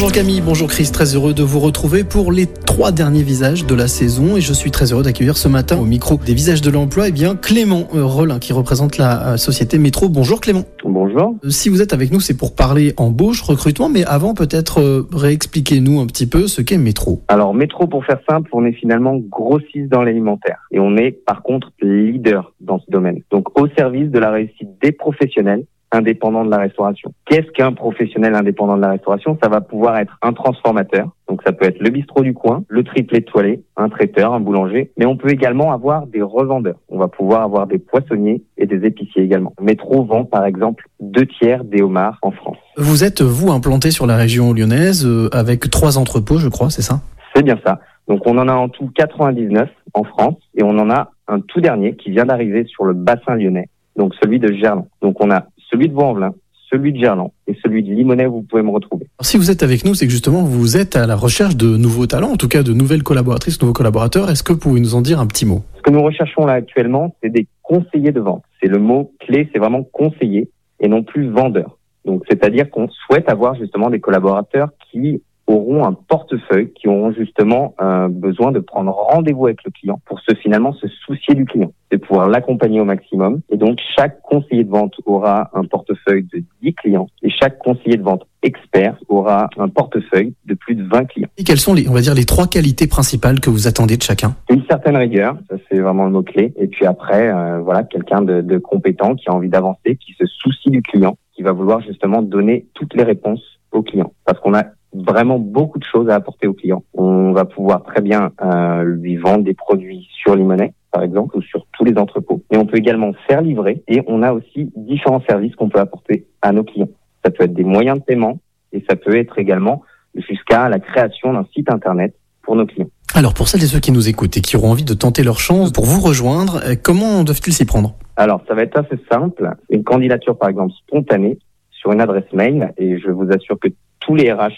Bonjour Camille, bonjour Chris, très heureux de vous retrouver pour les trois derniers visages de la saison et je suis très heureux d'accueillir ce matin au micro des visages de l'emploi eh bien Clément euh, Rollin qui représente la euh, société Métro. Bonjour Clément. Bonjour. Euh, Si vous êtes avec nous, c'est pour parler embauche, recrutement, mais avant peut-être euh, réexpliquez-nous un petit peu ce qu'est Métro. Alors métro, pour faire simple, on est finalement grossiste dans l'alimentaire et on est par contre leader dans ce domaine. Donc au service de la réussite des professionnels indépendants de la restauration. Qu'est-ce qu'un professionnel indépendant de la restauration? Ça va pouvoir être un transformateur, donc ça peut être le bistrot du coin, le triple étoilé, un traiteur, un boulanger, mais on peut également avoir des revendeurs. On va pouvoir avoir des poissonniers et des épiciers également. Métro vend par exemple deux tiers des homards en France. Vous êtes, vous, implanté sur la région lyonnaise euh, avec trois entrepôts, je crois, c'est ça? C'est bien ça. Donc on en a en tout 99 en France et on en a un tout dernier qui vient d'arriver sur le bassin lyonnais, donc celui de Gerland. Donc on a celui de Vaux-en-Velin, celui de Gerland et celui de Limonest, vous pouvez me retrouver. Alors, Si vous êtes avec nous, c'est que justement vous êtes à la recherche de nouveaux talents, en tout cas de nouvelles collaboratrices, nouveaux collaborateurs. Est-ce que vous pouvez nous en dire un petit mot? Ce que nous recherchons là actuellement, c'est des conseillers de vente. C'est le mot clé, c'est vraiment conseiller et non plus vendeur. Donc c'est-à-dire qu'on souhaite avoir justement des collaborateurs qui auront un portefeuille, qui auront justement euh, besoin de prendre rendez-vous avec le client pour se finalement se soucier du client, de pouvoir l'accompagner au maximum. Et donc chaque conseiller de vente aura un portefeuille de 10 clients et chaque conseiller de vente expert aura un portefeuille de plus de 20 clients. Et quelles sont les, on va dire, les trois qualités principales que vous attendez de chacun? Une certaine rigueur, ça c'est vraiment le mot-clé. Et puis après, euh, voilà, quelqu'un de, de compétent qui a envie d'avancer, qui se soucie du client, qui va vouloir justement donner toutes les réponses au client. Parce qu'on a vraiment beaucoup de choses à apporter au client. On va pouvoir très bien euh, lui vendre des produits sur Limonest, par exemple, ou sur tous les entrepôts. Et on peut également faire livrer. Et on a aussi différents services qu'on peut apporter à nos clients. Ça peut être des moyens de paiement et ça peut être également jusqu'à la création d'un site internet pour nos clients. Alors pour celles et ceux qui nous écoutent et qui auront envie de tenter leur chance pour vous rejoindre, euh, comment doivent-ils s'y prendre? Alors, ça va être assez simple. Une candidature, par exemple, spontanée sur une adresse mail, et je vous assure que tous les RH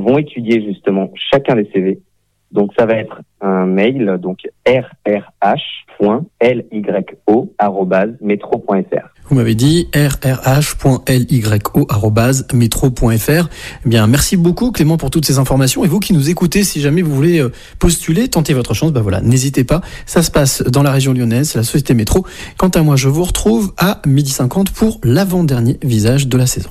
vont étudier justement chacun des CV. Donc, ça va être un mail, donc rrh.lyo@metro.fr. Vous m'avez dit rrh.lyo@metro.fr. Eh bien, merci beaucoup Clément pour toutes ces informations. Et vous qui nous écoutez, si jamais vous voulez euh, postuler, tenter votre chance, bah voilà, n'hésitez pas. Ça se passe dans la région lyonnaise, la société Métro. Quant à moi, je vous retrouve à 12h50 pour l'avant-dernier visage de la saison.